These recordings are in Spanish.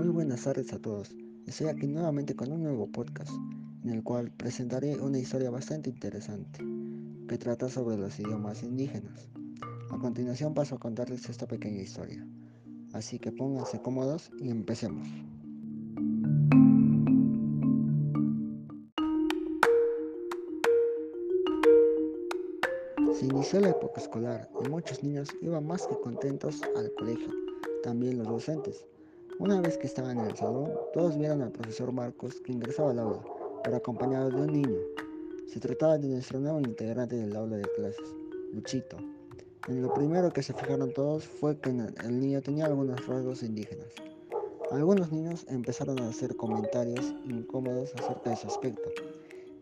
Muy buenas tardes a todos. Estoy aquí nuevamente con un nuevo podcast en el cual presentaré una historia bastante interesante que trata sobre los idiomas indígenas. A continuación paso a contarles esta pequeña historia. Así que pónganse cómodos y empecemos. Se inició la época escolar y muchos niños iban más que contentos al colegio, también los docentes. Una vez que estaban en el salón, todos vieron al profesor Marcos que ingresaba al aula, pero acompañado de un niño. Se trataba de nuestro nuevo integrante del aula de clases, Luchito. En lo primero que se fijaron todos fue que el niño tenía algunos rasgos indígenas. Algunos niños empezaron a hacer comentarios incómodos acerca de su aspecto.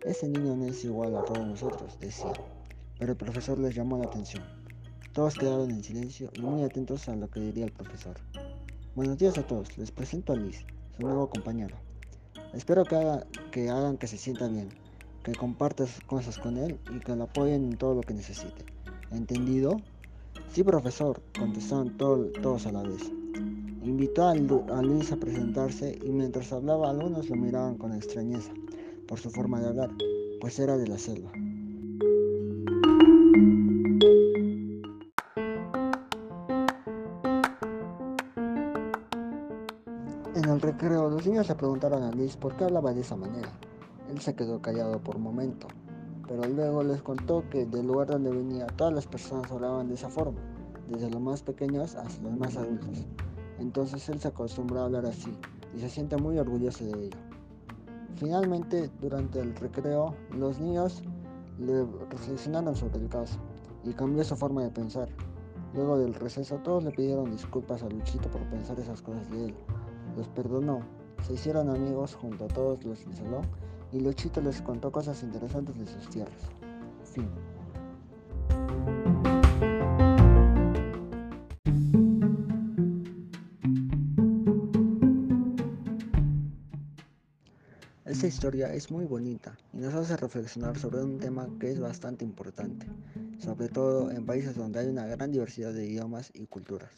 Ese niño no es igual a todos nosotros, decía pero el profesor les llamó la atención. Todos quedaron en silencio y muy atentos a lo que diría el profesor. Buenos días a todos, les presento a Liz, su nuevo compañero. Espero que, hagan que se sienta bien, que compartan sus cosas con él y que lo apoyen en todo lo que necesite. ¿Entendido? Sí, profesor, contestaron todos a la vez. Invitó a, a Luis a presentarse y mientras hablaba algunos lo miraban con extrañeza por su forma de hablar, pues era de la selva. En el recreo, los niños le preguntaron a Luis por qué hablaba de esa manera. Él se quedó callado por un momento, pero luego les contó que del lugar donde venía todas las personas hablaban de esa forma, desde los más pequeños hasta los más adultos. Entonces él se acostumbró a hablar así y se siente muy orgulloso de ello. Finalmente, durante el recreo, los niños le reflexionaron sobre el caso y cambió su forma de pensar. Luego del receso, todos le pidieron disculpas a Luchito por pensar esas cosas de él los perdonó. Se hicieron amigos junto a todos los del salón y Luchito les contó cosas interesantes de sus tierras. Fin. Esta historia es muy bonita y nos hace reflexionar sobre un tema que es bastante importante, sobre todo en países donde hay una gran diversidad de idiomas y culturas.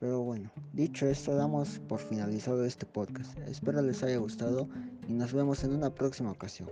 Pero bueno, dicho esto, damos por finalizado este podcast. Espero les haya gustado y nos vemos en una próxima ocasión.